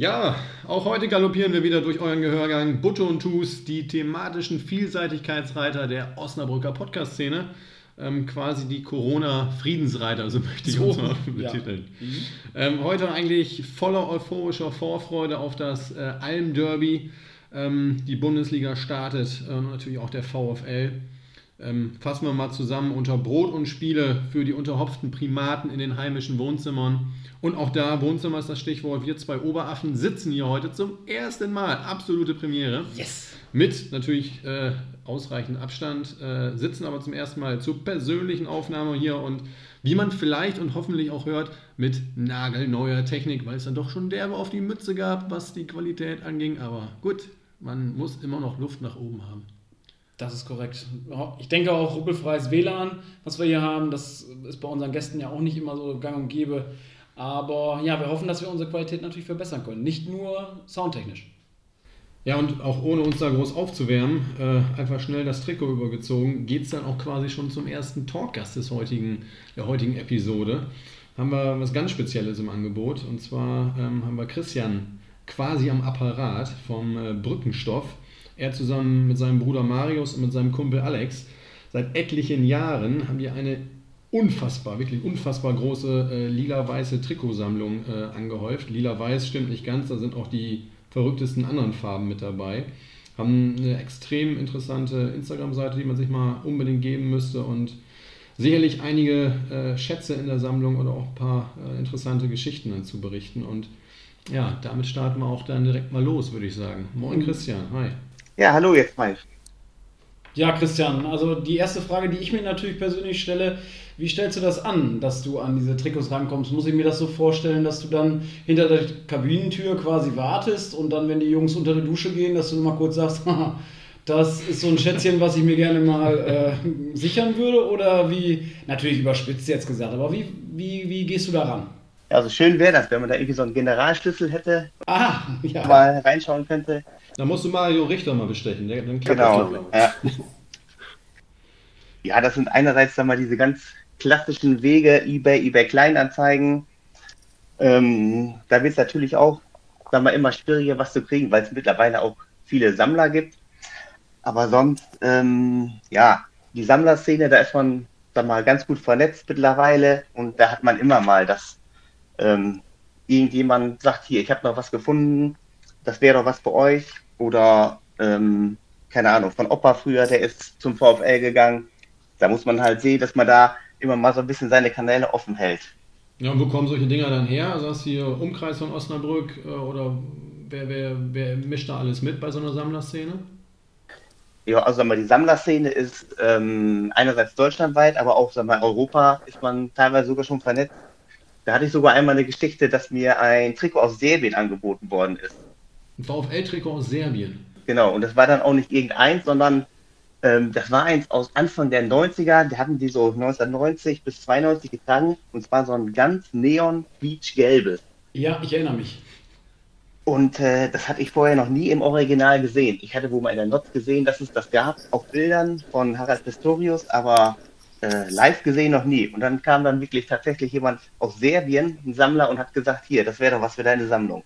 Ja, auch heute galoppieren wir wieder durch euren Gehörgang Butto und Tus, die thematischen Vielseitigkeitsreiter der Osnabrücker Podcast-Szene. Ähm, quasi die Corona-Friedensreiter, so möchte ich so, uns mal betiteln. Ja. Mhm. Ähm, heute eigentlich voller euphorischer Vorfreude auf das äh, Alm-Derby. Ähm, die Bundesliga startet äh, natürlich auch der VfL. Ähm, fassen wir mal zusammen unter Brot und Spiele für die unterhopften Primaten in den heimischen Wohnzimmern. Und auch da, Wohnzimmer ist das Stichwort, wir zwei Oberaffen sitzen hier heute zum ersten Mal. Absolute Premiere. Yes. Mit natürlich äh, ausreichend Abstand, äh, sitzen aber zum ersten Mal zur persönlichen Aufnahme hier und wie man vielleicht und hoffentlich auch hört, mit nagelneuer Technik, weil es dann doch schon derbe auf die Mütze gab, was die Qualität anging. Aber gut, man muss immer noch Luft nach oben haben. Das ist korrekt. Ich denke auch ruppelfreies WLAN, was wir hier haben, das ist bei unseren Gästen ja auch nicht immer so gang und gäbe. Aber ja, wir hoffen, dass wir unsere Qualität natürlich verbessern können. Nicht nur soundtechnisch. Ja, und auch ohne uns da groß aufzuwärmen, äh, einfach schnell das Trikot übergezogen, geht es dann auch quasi schon zum ersten Talkgast des heutigen, der heutigen Episode. Haben wir was ganz Spezielles im Angebot. Und zwar ähm, haben wir Christian quasi am Apparat vom äh, Brückenstoff. Er zusammen mit seinem Bruder Marius und mit seinem Kumpel Alex. Seit etlichen Jahren haben die eine unfassbar, wirklich unfassbar große äh, lila-weiße Trikotsammlung äh, angehäuft. Lila-weiß stimmt nicht ganz, da sind auch die verrücktesten anderen Farben mit dabei. Haben eine extrem interessante Instagram-Seite, die man sich mal unbedingt geben müsste und sicherlich einige äh, Schätze in der Sammlung oder auch ein paar äh, interessante Geschichten dann zu berichten. Und ja, damit starten wir auch dann direkt mal los, würde ich sagen. Moin Christian, hi. Ja, hallo jetzt mal. Ja, Christian, also die erste Frage, die ich mir natürlich persönlich stelle, wie stellst du das an, dass du an diese Trikots rankommst? Muss ich mir das so vorstellen, dass du dann hinter der Kabinentür quasi wartest und dann, wenn die Jungs unter die Dusche gehen, dass du mal kurz sagst, das ist so ein Schätzchen, was ich mir gerne mal äh, sichern würde? Oder wie, natürlich überspitzt jetzt gesagt, aber wie, wie, wie gehst du da ran? Also schön wäre das, wenn man da irgendwie so einen Generalschlüssel hätte, ah, ja. mal reinschauen könnte. Da musst du Mario Richter mal bestechen. Dann genau. Ja. ja, das sind einerseits dann mal diese ganz klassischen Wege, eBay, eBay Kleinanzeigen. Ähm, da wird es natürlich auch sagen wir, immer schwieriger, was zu kriegen, weil es mittlerweile auch viele Sammler gibt. Aber sonst, ähm, ja, die Sammlerszene, da ist man sag mal, ganz gut vernetzt mittlerweile und da hat man immer mal, dass ähm, irgendjemand sagt, hier, ich habe noch was gefunden, das wäre doch was für euch. Oder, ähm, keine Ahnung, von Opa früher, der ist zum VfL gegangen. Da muss man halt sehen, dass man da immer mal so ein bisschen seine Kanäle offen hält. Ja, und wo kommen solche Dinger dann her? Also hast du hier Umkreis von Osnabrück äh, oder wer, wer, wer mischt da alles mit bei so einer Sammlerszene? Ja, also mal, die Sammlerszene ist ähm, einerseits deutschlandweit, aber auch sag mal, Europa ist man teilweise sogar schon vernetzt. Da hatte ich sogar einmal eine Geschichte, dass mir ein Trikot aus Serbien angeboten worden ist. Ein VfL-Trikot aus Serbien. Genau, und das war dann auch nicht irgendeins, sondern ähm, das war eins aus Anfang der 90er. Da hatten die so 1990 bis 92 getragen. Und zwar so ein ganz neon peach gelbes. Ja, ich erinnere mich. Und äh, das hatte ich vorher noch nie im Original gesehen. Ich hatte wohl mal in der Not gesehen, dass es das gab, auf Bildern von Harald Pistorius, aber äh, live gesehen noch nie. Und dann kam dann wirklich tatsächlich jemand aus Serbien, ein Sammler, und hat gesagt, hier, das wäre doch was für deine Sammlung.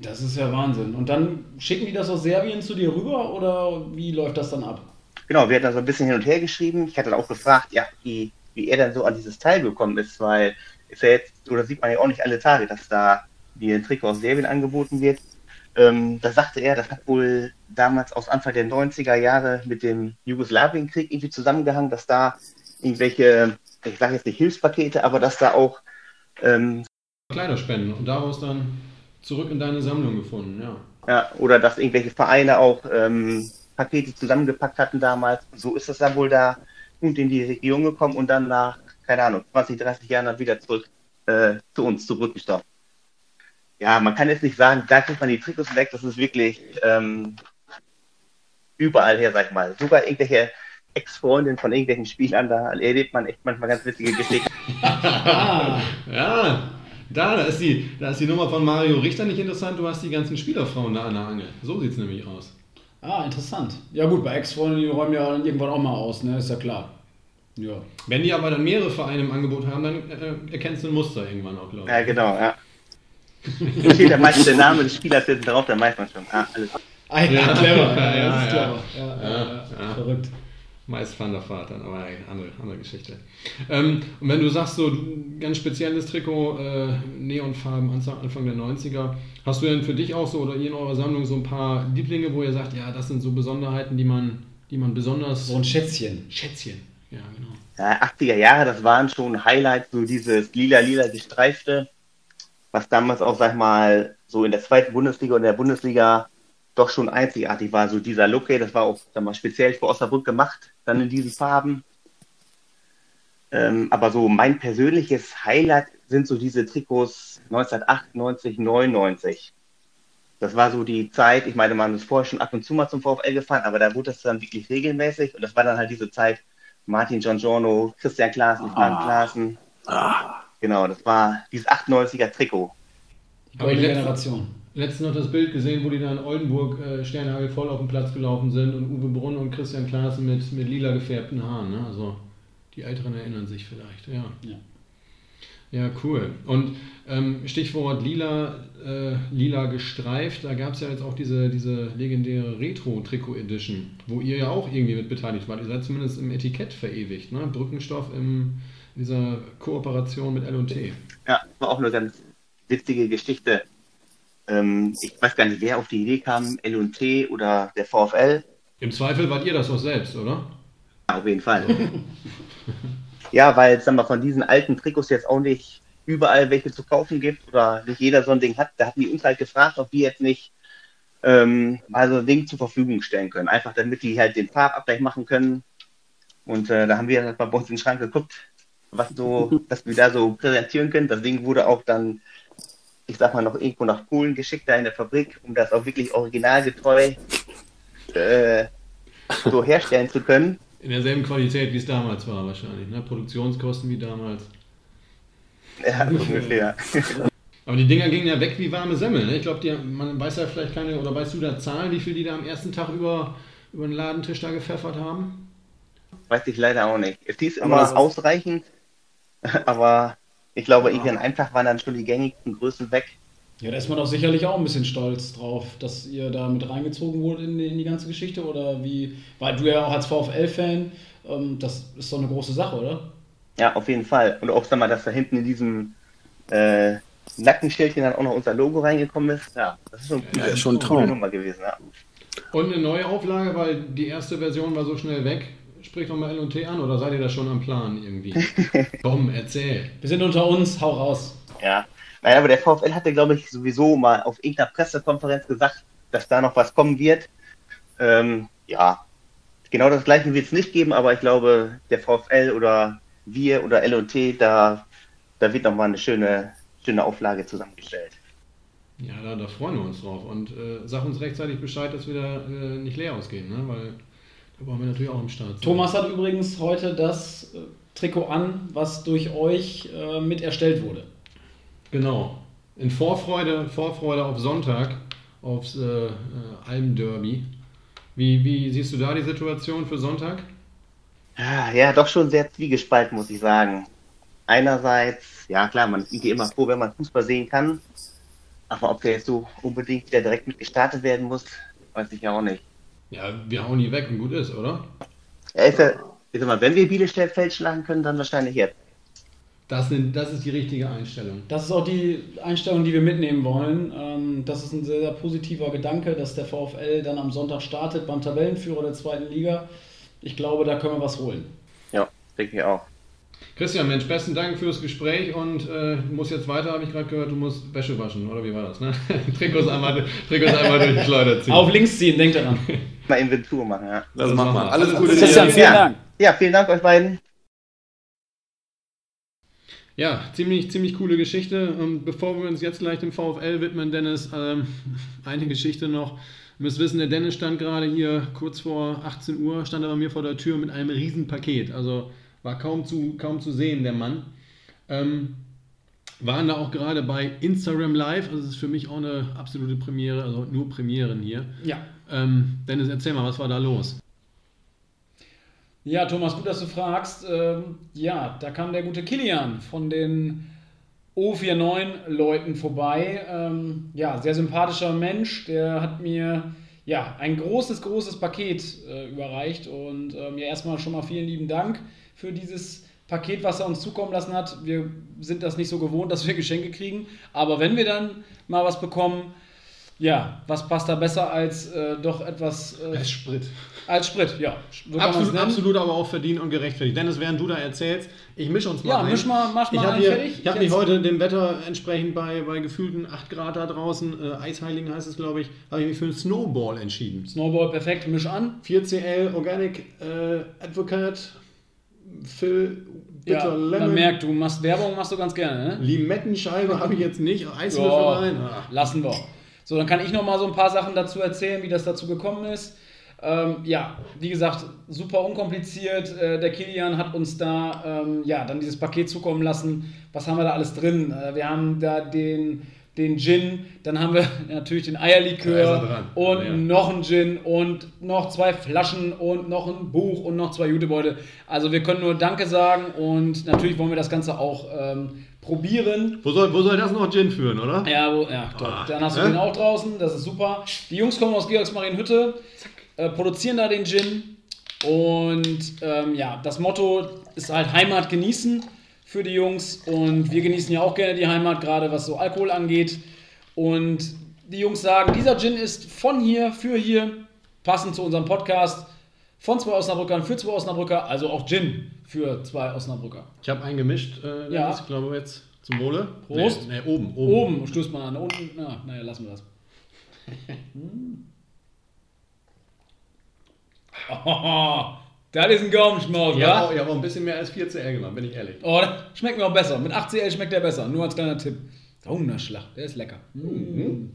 Das ist ja Wahnsinn. Und dann schicken die das aus Serbien zu dir rüber oder wie läuft das dann ab? Genau, wir hatten da so ein bisschen hin und her geschrieben. Ich hatte dann auch gefragt, ja, wie, wie er dann so an dieses Teil gekommen ist, weil ist ja jetzt, oder sieht man ja auch nicht alle Tage, dass da dir ein Trikot aus Serbien angeboten wird. Ähm, da sagte er, das hat wohl damals aus Anfang der 90er Jahre mit dem Jugoslawienkrieg irgendwie zusammengehangen, dass da irgendwelche, ich sage jetzt nicht Hilfspakete, aber dass da auch ähm, Kleiderspenden und daraus dann zurück in deine Sammlung gefunden, ja. Ja, oder dass irgendwelche Vereine auch ähm, Pakete zusammengepackt hatten damals. So ist es dann wohl da und in die Region gekommen und dann nach, keine Ahnung, 20, 30 Jahren dann wieder zurück äh, zu uns zurückgestoppt. Ja, man kann jetzt nicht sagen, da kriegt man die Trikots weg, das ist wirklich ähm, überall her, sag ich mal. Sogar irgendwelche Ex-Freundinnen von irgendwelchen Spielern, da erlebt man echt manchmal ganz witzige Geschichten. ja, da, da ist, die, da ist die Nummer von Mario Richter nicht interessant, du hast die ganzen Spielerfrauen da an der Angel. So sieht es nämlich aus. Ah, interessant. Ja gut, bei Ex-Freunden, die räumen ja dann irgendwann auch mal aus, ne? Ist ja klar. Ja. Wenn die aber dann mehrere Vereine im Angebot haben, dann äh, erkennst du ein Muster irgendwann auch, glaube ich. Ja, genau, ja. Da steht der meiste der Name des Spielers hinten drauf, dann weiß man schon. Ah, alles. Ah, ja, Ja. clever. Ja, Ja, ja, das ist ja. clever. Ja, ja, Ja, ja, ja. Verrückt. Meist Van der Vaart dann, aber eine andere, andere Geschichte. Ähm, und wenn du sagst, so ganz spezielles Trikot, äh, Neonfarben Anfang, Anfang der 90er, hast du denn für dich auch so oder ihr in eurer Sammlung so ein paar Lieblinge, wo ihr sagt, ja, das sind so Besonderheiten, die man, die man besonders. So ein Schätzchen. Schätzchen. Ja, genau. Ja, 80er Jahre, das waren schon Highlights, so dieses lila-lila gestreifte, was damals auch, sag ich mal, so in der zweiten Bundesliga und der Bundesliga doch schon einzigartig war. So dieser Look, das war auch, sag mal, speziell für Osnabrück gemacht, dann in diesen Farben. Ähm, aber so mein persönliches Highlight sind so diese Trikots 1998, 99. Das war so die Zeit, ich meine, man ist vorher schon ab und zu mal zum VfL gefahren, aber da wurde das dann wirklich regelmäßig und das war dann halt diese Zeit, Martin Giangiorno, Christian Klaassen, Frank Klaassen. Genau, das war dieses 98er Trikot. Die Aber goldene letzte- Generation. Letztens noch das Bild gesehen, wo die da in Oldenburg äh, Sternhagel voll auf den Platz gelaufen sind und Uwe Brunn und Christian Klaassen mit, mit lila gefärbten Haaren. Ne? Also die Älteren erinnern sich vielleicht, ja. Ja. Ja, cool. Und ähm, Stichwort lila, äh, lila gestreift, da gab es ja jetzt auch diese, diese legendäre Retro-Trikot-Edition, wo ihr ja auch irgendwie mit beteiligt wart. Ihr seid zumindest im Etikett verewigt, ne? Brückenstoff im, in dieser Kooperation mit L&T. Ja, war auch eine ganz witzige Geschichte. Ähm, ich weiß gar nicht, wer auf die Idee kam, L&T oder der VfL. Im Zweifel wart ihr das doch selbst, oder? Ja, auf jeden Fall. ja, weil, sagen wir, von diesen alten Trikots jetzt auch nicht überall welche zu kaufen gibt oder nicht jeder so ein Ding hat. Da hatten die uns halt gefragt, ob wir jetzt nicht ähm, mal so ein Ding zur Verfügung stellen können. Einfach damit die halt den Farbabgleich machen können. Und äh, da haben wir halt mal bei uns in den Schrank geguckt, was so, dass wir da so präsentieren können. Das Ding wurde auch dann, ich sag mal, noch irgendwo nach Polen geschickt, da in der Fabrik, um das auch wirklich originalgetreu äh, so herstellen zu können. In derselben Qualität, wie es damals war, wahrscheinlich. Ne? Produktionskosten wie damals. Ja, ungefähr. Aber die Dinger gingen ja weg wie warme Semmel. Ne? Ich glaube, man weiß ja vielleicht keine, oder weißt du da Zahlen, wie viel die da am ersten Tag über, über den Ladentisch da gepfeffert haben? Weiß ich leider auch nicht. Es hieß Aber immer ist- ausreichend, aber ich glaube, irgendwann einfach waren dann schon die gängigsten Größen weg. Ja, da ist man doch sicherlich auch ein bisschen stolz drauf, dass ihr da mit reingezogen wurdet in, die- in die ganze Geschichte oder wie, weil du ja auch als VfL-Fan, ähm, das ist doch eine große Sache, oder? Ja, auf jeden Fall. Und auch, sag mal, dass da hinten in diesem äh, Nackenschildchen dann auch noch unser Logo reingekommen ist. Ja, das ist schon, Ja, eine ist schon ein coole Traum. Nummer gewesen. Ja. Und eine neue Auflage, weil die erste Version war so schnell weg. Sprich doch mal L&T an oder seid ihr da schon am Plan irgendwie? Komm, erzähl. Wir sind unter uns, hau raus. Ja. Naja, aber der VfL hatte, glaube ich, sowieso mal auf irgendeiner Pressekonferenz gesagt, dass da noch was kommen wird. Ähm, ja, genau das gleiche wird es nicht geben, aber ich glaube, der VfL oder wir oder L&T, da, da wird nochmal eine schöne, schöne Auflage zusammengestellt. Ja, da, da freuen wir uns drauf. Und äh, sag uns rechtzeitig Bescheid, dass wir da äh, nicht leer ausgehen, ne? weil da brauchen wir natürlich auch im Start. Thomas hat übrigens heute das äh, Trikot an, was durch euch äh, mit erstellt wurde. Genau. In Vorfreude, Vorfreude auf Sonntag, aufs äh, äh, Almderby. Wie, wie siehst du da die Situation für Sonntag? Ah, Ja, doch schon sehr zwiegespalten, muss ich sagen. Einerseits, ja klar, man ist irgendwie immer froh, wenn man Fußball sehen kann. Aber ob der jetzt so unbedingt wieder direkt mit gestartet werden muss, weiß ich ja auch nicht. Ja, wir hauen die weg und gut ist, oder? Ja, ist ja, ich sag mal, wenn wir Bielefeld schlagen können, dann wahrscheinlich jetzt. Das, sind, das ist die richtige Einstellung. Das ist auch die Einstellung, die wir mitnehmen wollen. Ähm, das ist ein sehr, sehr positiver Gedanke, dass der VfL dann am Sonntag startet beim Tabellenführer der zweiten Liga. Ich glaube, da können wir was holen. Ja, denke ich auch. Christian, Mensch, besten Dank fürs Gespräch und äh, du musst jetzt weiter, habe ich gerade gehört, du musst Wäsche waschen, oder wie war das? Ne? Trikots, einmal, Trikots einmal durch die Schleuder ziehen. Auf links ziehen, denkt daran. Mal Inventur machen, ja. Das Das machen wir. Alles Gute. Christian, vielen Ja. Dank. Ja, vielen Dank euch beiden. Ja, ziemlich, ziemlich coole Geschichte. Und bevor wir uns jetzt gleich dem VfL widmen, Dennis, ähm, eine Geschichte noch. Ihr müsst wissen, der Dennis stand gerade hier kurz vor 18 Uhr, stand er bei mir vor der Tür mit einem riesen Paket. Also war kaum zu, kaum zu sehen, der Mann. Ähm, waren da auch gerade bei Instagram Live, also das ist für mich auch eine absolute Premiere, also nur Premieren hier. Ja. Ähm, Dennis, erzähl mal, was war da los? Ja, Thomas, gut, dass du fragst. Ähm, ja, da kam der gute Kilian von den O49-Leuten vorbei. Ähm, ja, sehr sympathischer Mensch, der hat mir ja, ein großes, großes Paket äh, überreicht. Und ähm, ja, erstmal schon mal vielen lieben Dank für dieses Paket, was er uns zukommen lassen hat. Wir sind das nicht so gewohnt, dass wir Geschenke kriegen. Aber wenn wir dann mal was bekommen, ja, was passt da besser als äh, doch etwas. Äh, als Sprit. Als Sprit, ja. So absolut, absolut, aber auch verdient und gerechtfertigt. Dennis, während du da erzählst, ich mische uns mal. Ja, ein. misch mal, mach mal ich habe fertig. Ich habe mich heute dem Wetter entsprechend bei, bei gefühlten 8 Grad da draußen, äh, Eisheiligen heißt es, glaube ich, habe ich mich für einen Snowball entschieden. Snowball, perfekt, misch an. 4CL Organic äh, Advocate Phil Bitter ja, Lemon. Man merkt, du machst Werbung, machst du ganz gerne, ne? Limettenscheibe habe ich jetzt nicht, Eiswürfel rein. Lassen wir. So, dann kann ich noch mal so ein paar Sachen dazu erzählen, wie das dazu gekommen ist. Ähm, ja, wie gesagt, super unkompliziert. Äh, der Kilian hat uns da ähm, ja, dann dieses Paket zukommen lassen. Was haben wir da alles drin? Äh, wir haben da den, den Gin, dann haben wir natürlich den Eierlikör und ja. noch einen Gin und noch zwei Flaschen und noch ein Buch und noch zwei Jutebeutel. Also wir können nur Danke sagen und natürlich wollen wir das Ganze auch ähm, probieren. Wo soll, wo soll das noch Gin führen, oder? Ja, wo, ja ah, dann hast du äh? den auch draußen, das ist super. Die Jungs kommen aus Georgsmarienhütte, äh, produzieren da den Gin und ähm, ja, das Motto ist halt Heimat genießen für die Jungs und wir genießen ja auch gerne die Heimat, gerade was so Alkohol angeht. Und die Jungs sagen, dieser Gin ist von hier, für hier, passend zu unserem Podcast, von zwei Osnabrückern, für zwei Osnabrücker, also auch Gin für zwei Osnabrücker. Ich habe einen gemischt, äh, ja. ich glaube jetzt zum Wohle. Prost. Nee, nee, oben, oben. Oben stößt man an, unten, na, naja, lassen wir das. oh, das ist ein Gaumenschmaus, ja? Ich habe auch ein bisschen mehr als 4 CL gemacht, bin ich ehrlich. Oh, das schmeckt mir auch besser. Mit 8 CL schmeckt der besser, nur als kleiner Tipp. Hungerschlag, der ist lecker. Mhm.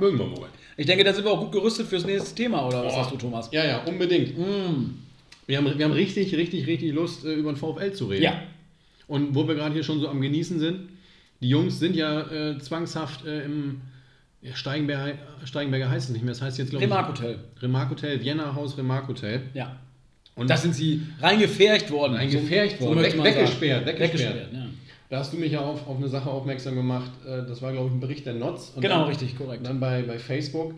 Mögen wir mal. Ich denke, da sind wir auch gut gerüstet fürs nächste Thema, oder was oh. hast du, Thomas? Ja, ja, unbedingt. Mm. Wir haben, wir haben richtig, richtig, richtig Lust, äh, über den VfL zu reden. Ja. Und wo wir gerade hier schon so am Genießen sind, die Jungs sind ja äh, zwangshaft äh, im Steigenberger, Steigenberger heißt es nicht mehr, das heißt jetzt, glaube ich. Remark Hotel. Remark Hotel, Vienna Haus Remark Hotel. Ja. Und das sind sie reingefercht worden. Reingefercht worden, so, so weggesperrt, weggesperrt. weggesperrt ja. Da hast du mich ja auf, auf eine Sache aufmerksam gemacht. Äh, das war, glaube ich, ein Bericht der Notz. Genau, dann, richtig, korrekt. Dann bei, bei Facebook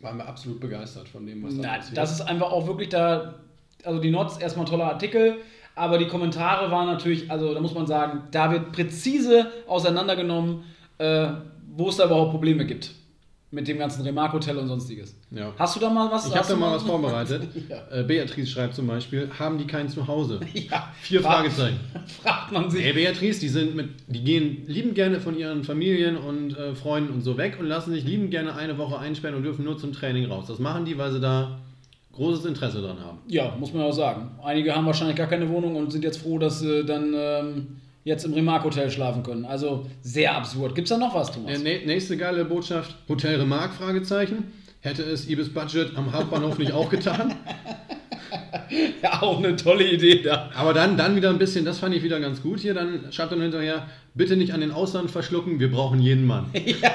waren wir absolut begeistert von dem, was da Na, passiert. Das ist einfach auch wirklich da, also die Notz, erstmal ein toller Artikel, aber die Kommentare waren natürlich, also da muss man sagen, da wird präzise auseinandergenommen, äh, wo es da überhaupt Probleme gibt mit dem ganzen Remark Hotel und sonstiges. Ja. Hast du da mal was? Ich habe da mal was vorbereitet. ja. äh, Beatrice schreibt zum Beispiel, haben die kein Zuhause? ja. Vier Frag, Fragezeichen. Fragt man sich. Hey Beatrice, die sind mit, die gehen liebend gerne von ihren Familien und äh, Freunden und so weg und lassen sich liebend gerne eine Woche einsperren und dürfen nur zum Training raus. Das machen die, weil sie da großes Interesse dran haben. Ja, muss man auch sagen. Einige haben wahrscheinlich gar keine Wohnung und sind jetzt froh, dass sie dann ähm, jetzt im Remark Hotel schlafen können. Also sehr absurd. Gibt es da noch was, Thomas? Ja, nächste geile Botschaft: Hotel Remark? Fragezeichen. Hätte es Ibis Budget am Hauptbahnhof nicht auch getan? ja, auch eine tolle Idee da. Aber dann, dann wieder ein bisschen, das fand ich wieder ganz gut hier. Dann schreibt er hinterher: bitte nicht an den Austern verschlucken, wir brauchen jeden Mann. ja,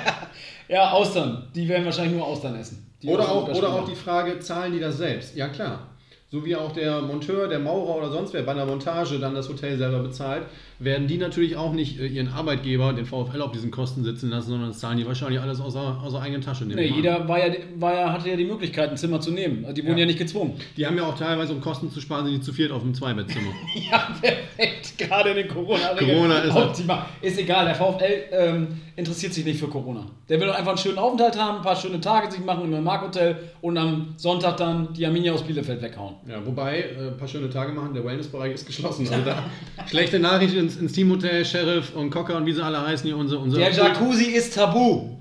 ja, Austern. Die werden wahrscheinlich nur Austern essen. Oder auch, oder auch die Frage: zahlen die das selbst? Ja, klar so wie auch der Monteur, der Maurer oder sonst wer bei der Montage dann das Hotel selber bezahlt, werden die natürlich auch nicht äh, ihren Arbeitgeber, den VfL, auf diesen Kosten sitzen lassen, sondern das zahlen die wahrscheinlich alles aus der, eigenen Tasche. Nee, jeder war ja, war ja, hatte ja die Möglichkeit, ein Zimmer zu nehmen. Also die wurden ja. ja nicht gezwungen. Die haben ja auch teilweise, um Kosten zu sparen, sind die zu viert auf dem Zweibettzimmer. ja, perfekt. Gerade in den Corona-Regeln. Corona ist optimal. Ist egal, der VfL ähm, interessiert sich nicht für Corona. Der will einfach einen schönen Aufenthalt haben, ein paar schöne Tage sich machen im Markhotel und am Sonntag dann die Arminia aus Bielefeld weghauen. Ja, wobei, äh, ein paar schöne Tage machen, der Wellnessbereich ist geschlossen. Also da, schlechte Nachricht ins, ins Teamhotel Sheriff und Cocker und wie sie alle heißen hier unsere. unsere Der Jacuzzi ist tabu.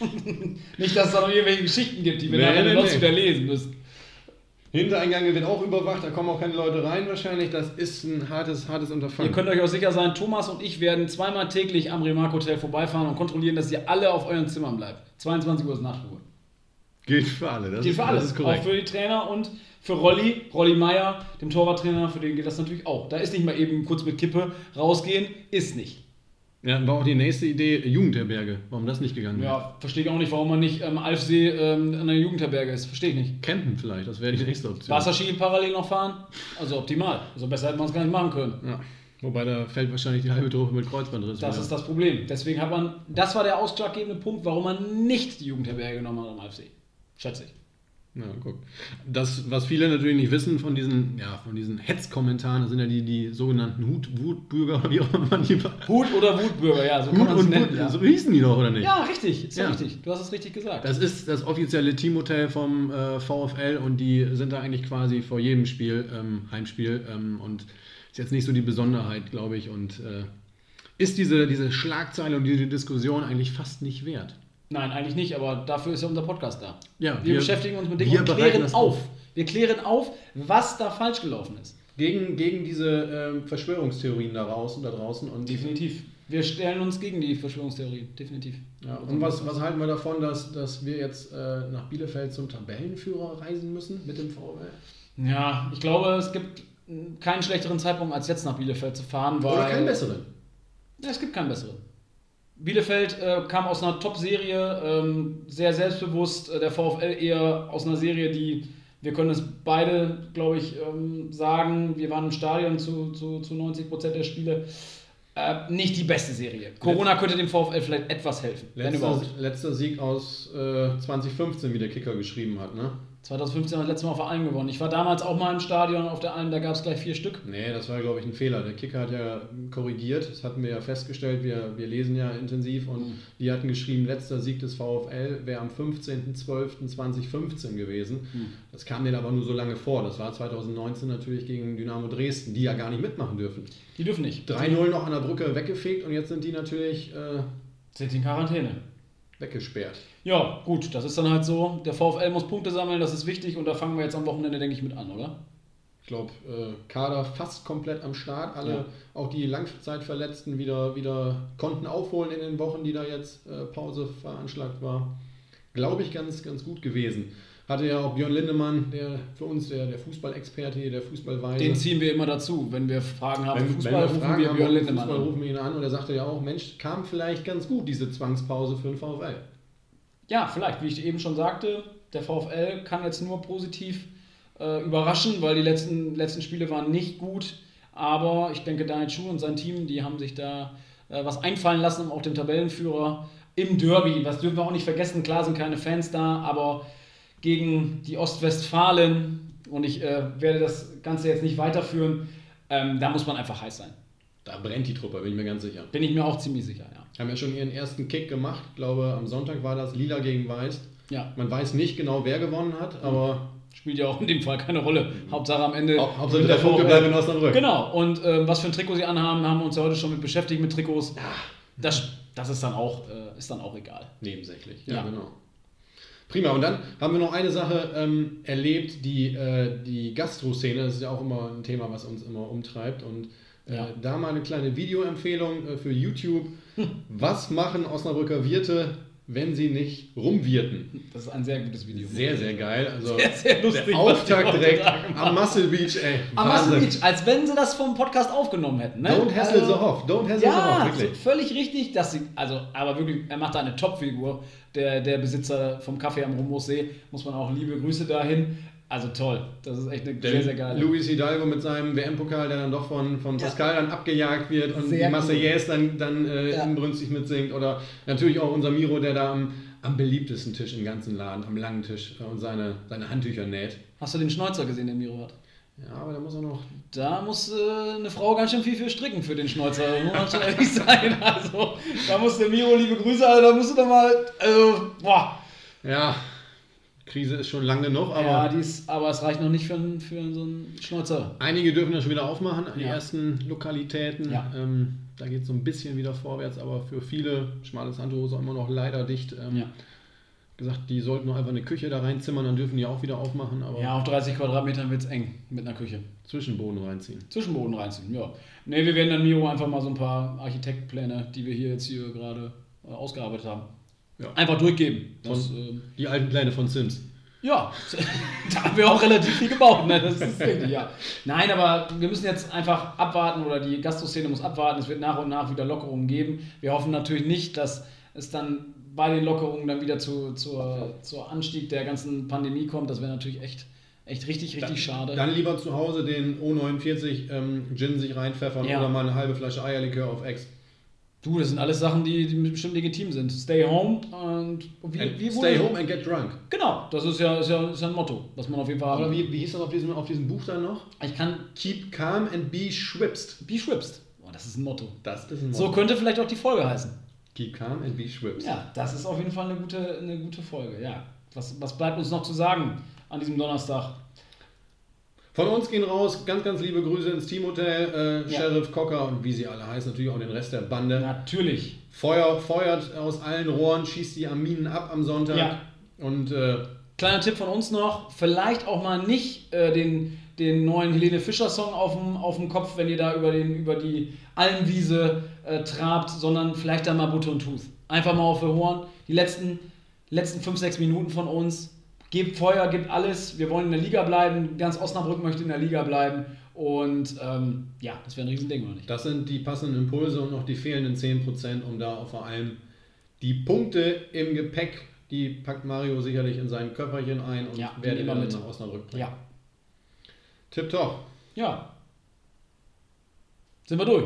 Nicht, dass es da noch irgendwelche Geschichten gibt, die wir nee, nachher nee, nee. wieder lesen müssen. Hintereingang wird auch überwacht, da kommen auch keine Leute rein wahrscheinlich. Das ist ein hartes, hartes Unterfangen. Ihr könnt euch auch sicher sein, Thomas und ich werden zweimal täglich am Remark Hotel vorbeifahren und kontrollieren, dass ihr alle auf euren Zimmern bleibt. 22 Uhr ist Nachtruhe. Gilt für alle, das Gilt ist, für alle. Das ist korrekt. Auch für die Trainer und für Rolli, Rolli Meier, dem Torwarttrainer, für den geht das natürlich auch. Da ist nicht mal eben kurz mit Kippe rausgehen, ist nicht. Ja, war auch die nächste Idee Jugendherberge. Warum das nicht gegangen ist. Ja, verstehe ich auch nicht, warum man nicht ähm, Alfsee ähm, an der Jugendherberge ist. Verstehe ich nicht. Campen vielleicht, das wäre die nächste Option. Wasserski parallel noch fahren? Also optimal. Also besser hätte man es gar nicht machen können. Ja. Wobei da fällt wahrscheinlich die halbe Truppe mit Kreuzbandriss. Das wieder. ist das Problem. Deswegen hat man, das war der ausschlaggebende Punkt, warum man nicht die Jugendherberge genommen hat am AFC. Schätze ich. Ja, guck. Das, was viele natürlich nicht wissen von diesen, ja, von diesen Hetzkommentaren, das sind ja die, die sogenannten Hut, Wutbürger, wie auch immer man die Hut oder Wutbürger, ja, so kann Hut man es nennen. Wut, Ja. so hießen die doch, oder nicht? ja, richtig, ist ja. Ja. richtig. Du hast es richtig gesagt. Das ist das offizielle Teamhotel vom äh, VfL und die sind da eigentlich quasi vor jedem Spiel, ähm, Heimspiel ähm, und ist jetzt nicht so die Besonderheit, glaube ich, und äh, ist diese, diese Schlagzeile und diese Diskussion eigentlich fast nicht wert. Nein, eigentlich nicht, aber dafür ist ja unser Podcast da. Ja, wir, wir- beschäftigen uns mit Dingen wir und klären auf. auf. Wir klären auf, was da falsch gelaufen ist. Gegen, gegen diese ähm, Verschwörungstheorien da draußen, da draußen und Definitiv. Wir stellen uns gegen die Verschwörungstheorie. Definitiv. Ja, und was, was halten wir davon, dass, dass wir jetzt äh, nach Bielefeld zum Tabellenführer reisen müssen mit dem VfL? Ja, ich glaube, es gibt keinen schlechteren Zeitpunkt, als jetzt nach Bielefeld zu fahren. Weil Oder keinen besseren? Ja, es gibt keinen besseren. Bielefeld äh, kam aus einer Top-Serie, ähm, sehr selbstbewusst. Äh, der VfL eher aus einer Serie, die, wir können es beide, glaube ich, ähm, sagen, wir waren im Stadion zu, zu, zu 90 Prozent der Spiele. Äh, nicht die beste Serie. Corona könnte dem VfL vielleicht etwas helfen, wenn Letzter, letzter Sieg aus äh, 2015, wie der Kicker geschrieben hat, ne? 2015 hat das letzte Mal auf der Alm gewonnen. Ich war damals auch mal im Stadion auf der Alm, da gab es gleich vier Stück. Nee, das war, glaube ich, ein Fehler. Der Kicker hat ja korrigiert, das hatten wir ja festgestellt, wir, wir lesen ja intensiv und Mhm. die hatten geschrieben, letzter Sieg des VfL wäre am 15.12.2015 gewesen. Mhm. Das kam denen aber nur so lange vor. Das war 2019 natürlich gegen Dynamo Dresden, die ja gar nicht mitmachen dürfen. Die dürfen nicht. 3-0 noch an der Brücke weggefegt und jetzt sind die natürlich äh, Sind in Quarantäne. Weggesperrt. Ja, gut, das ist dann halt so. Der VfL muss Punkte sammeln, das ist wichtig und da fangen wir jetzt am Wochenende, denke ich, mit an, oder? Ich glaube, äh, Kader fast komplett am Start. Alle, Ja. auch die Langzeitverletzten, wieder, wieder konnten aufholen in den Wochen, die da jetzt äh, Pause veranschlagt war. Glaube ich, ganz, ganz gut gewesen. Hatte ja auch Björn Lindemann, der für uns der, der Fußballexperte hier, der Fußballweise. Den ziehen wir immer dazu. Wenn wir Fragen haben, wenn, Fußball, wenn wir rufen Fragen wir haben, Björn Lindemann Fußball an. rufen wir ihn an und er sagte ja auch, Mensch, kam vielleicht ganz gut, diese Zwangspause für den VfL. Ja, vielleicht, wie ich eben schon sagte, der VfL kann jetzt nur positiv äh, überraschen, weil die letzten, letzten Spiele waren nicht gut. Aber ich denke, Daniel Schuh und sein Team, die haben sich da äh, was einfallen lassen, um auch dem Tabellenführer im Derby, was dürfen wir auch nicht vergessen, klar sind keine Fans da, aber gegen die Ostwestfalen, und ich äh, werde das Ganze jetzt nicht weiterführen, ähm, da muss man einfach heiß sein. Da brennt die Truppe, bin ich mir ganz sicher. Bin ich mir auch ziemlich sicher, ja. Haben ja schon ihren ersten Kick gemacht. Ich glaube, am Sonntag war das Lila gegen Weiß. Ja, Man weiß nicht genau, wer gewonnen hat, aber spielt ja auch in dem Fall keine Rolle. Hauptsache am Ende. Hau- Hauptsache der Punkte VfL bleiben in Osnabrück. Genau, und ähm, was für ein Trikot sie anhaben, haben wir uns ja heute schon mit beschäftigt mit Trikots. Das, das ist, dann auch, äh, ist dann auch egal. Nebensächlich, ja, Ja. genau. Prima, und dann haben wir noch eine Sache ähm, erlebt, die, äh, die Gastro-Szene, das ist ja auch immer ein Thema, was uns immer umtreibt. Und äh, Ja. da mal eine kleine Videoempfehlung äh, für YouTube. Was machen Osnabrücker Wirte, wenn sie nicht rumwirten? Das ist ein sehr gutes Video. Sehr, sehr geil. Also Sehr, sehr lustig, der Auftakt direkt am Muscle Beach, ey. Am. Muscle Beach, als wenn sie das vom Podcast aufgenommen hätten. Ne? Don't hassle Also- so oft. Don't hassle so Ja, oft, wirklich. so völlig richtig, dass sie, also, aber wirklich, er macht da eine Top-Figur. Der, der Besitzer vom Café am Rumussee, muss man auch liebe Grüße dahin. Also toll, das ist echt eine Der sehr, sehr geile. Luis Hidalgo mit seinem WM-Pokal, der dann doch von, von Ja. Pascal dann abgejagt wird und Sehr die Marseillaise dann, dann äh, Ja. inbrünstig mitsingt. Oder natürlich auch unser Miro, der da am, am beliebtesten Tisch im ganzen Laden, am langen Tisch äh, und seine, seine Handtücher näht. Hast du den Schnäuzer gesehen, den Miro hat? Ja, aber da muss auch noch. Da muss äh, eine Frau ganz schön viel für stricken für den Schnäuzer, muss man schon ehrlich sein. Also, da muss der Miro, liebe Grüße, also, da musst du doch mal, also, boah. Ja, Krise ist schon lang genug, aber ja, die ist, aber es reicht noch nicht für, einen- für so einen Schnäuzer. einige dürfen ja schon wieder aufmachen, die Ja. ersten Lokalitäten. Ja. Ähm, da geht es so ein bisschen wieder vorwärts, aber für viele, schmales auch immer noch leider dicht. Ähm, Ja. Gesagt, die sollten noch einfach eine Küche da reinzimmern, dann dürfen die auch wieder aufmachen, aber Ja, auf 30 Quadratmetern wird es eng mit einer Küche. Zwischenboden reinziehen. Zwischenboden reinziehen, ja. Ne, wir werden dann Miro einfach mal so ein paar Architektpläne, die wir hier jetzt hier gerade äh, ausgearbeitet haben, Ja. einfach durchgeben. Das, Von- ähm, Die alten Pläne von Sims. Ja, da haben wir auch relativ viel gebaut, ne? Das ist richtig, ja. Nein, aber wir müssen jetzt einfach abwarten oder die Gastroszene muss abwarten. Es wird nach und nach wieder Lockerungen geben. Wir hoffen natürlich nicht, dass es dann bei den Lockerungen dann wieder zu, zur, zur Anstieg der ganzen Pandemie kommt. Das wäre natürlich echt Echt richtig, richtig schade. Dann lieber zu Hause den O49 ähm, Gin sich reinpfeffern Ja. oder mal eine halbe Flasche Eierlikör auf Ex. Du, das sind alles Sachen, die, die bestimmt legitim sind. Stay home und wie, And wie stay home and get drunk. Genau, das ist ja, ist ja, ist ja ein Motto, was man auf jeden Fall haben Oder wie, wie hieß das auf diesem, auf diesem Buch dann noch? Ich kann Keep calm and be schwipst. be schwipst. Oh, das ist ein Motto. Das ist ein So könnte vielleicht auch die Folge heißen. Keep calm and be schwipst. Ja, das ist auf jeden Fall eine gute, eine gute Folge. Ja. Was, was bleibt uns noch zu sagen an diesem Donnerstag? Von uns gehen raus ganz, ganz liebe Grüße ins Teamhotel, äh, Ja. Sheriff Cocker und wie sie alle heißen, natürlich auch den Rest der Bande. Natürlich. Feuer, feuert aus allen Rohren, schießt die Aminen ab am Sonntag. Ja. Und äh, Kleiner Tipp von uns noch, vielleicht auch mal nicht äh, den, den neuen Helene Fischer Song auf dem, auf dem Kopf, wenn ihr da über, den, über die Almwiese äh, trabt, sondern vielleicht dann mal Butter und Tooth. Einfach mal auf die Ohren. Die letzten, letzten 5, 6 Minuten von uns. Gebt Feuer, gebt alles. Wir wollen in der Liga bleiben. Ganz Osnabrück möchte in der Liga bleiben. Und ähm, ja, das wäre ein Riesending, oder nicht? das sind die passenden Impulse und noch die fehlenden 10%, um da auch vor allem die Punkte im Gepäck, die packt Mario sicherlich in sein Köfferchen ein und Ja, wir dann mit. nach Osnabrück bringen. Ja. Tipptopp. Ja. Sind wir durch.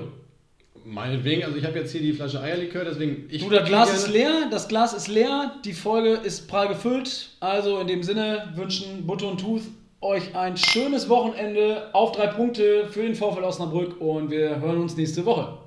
Meinetwegen, also ich habe jetzt hier die Flasche Eierlikör, deswegen ich Du, das Glas ist leer, das Glas ist leer, die Folge ist prall gefüllt. Also in dem Sinne wünschen Butter und Tooth euch ein schönes Wochenende auf drei Punkte für den VfL Osnabrück und wir hören uns nächste Woche.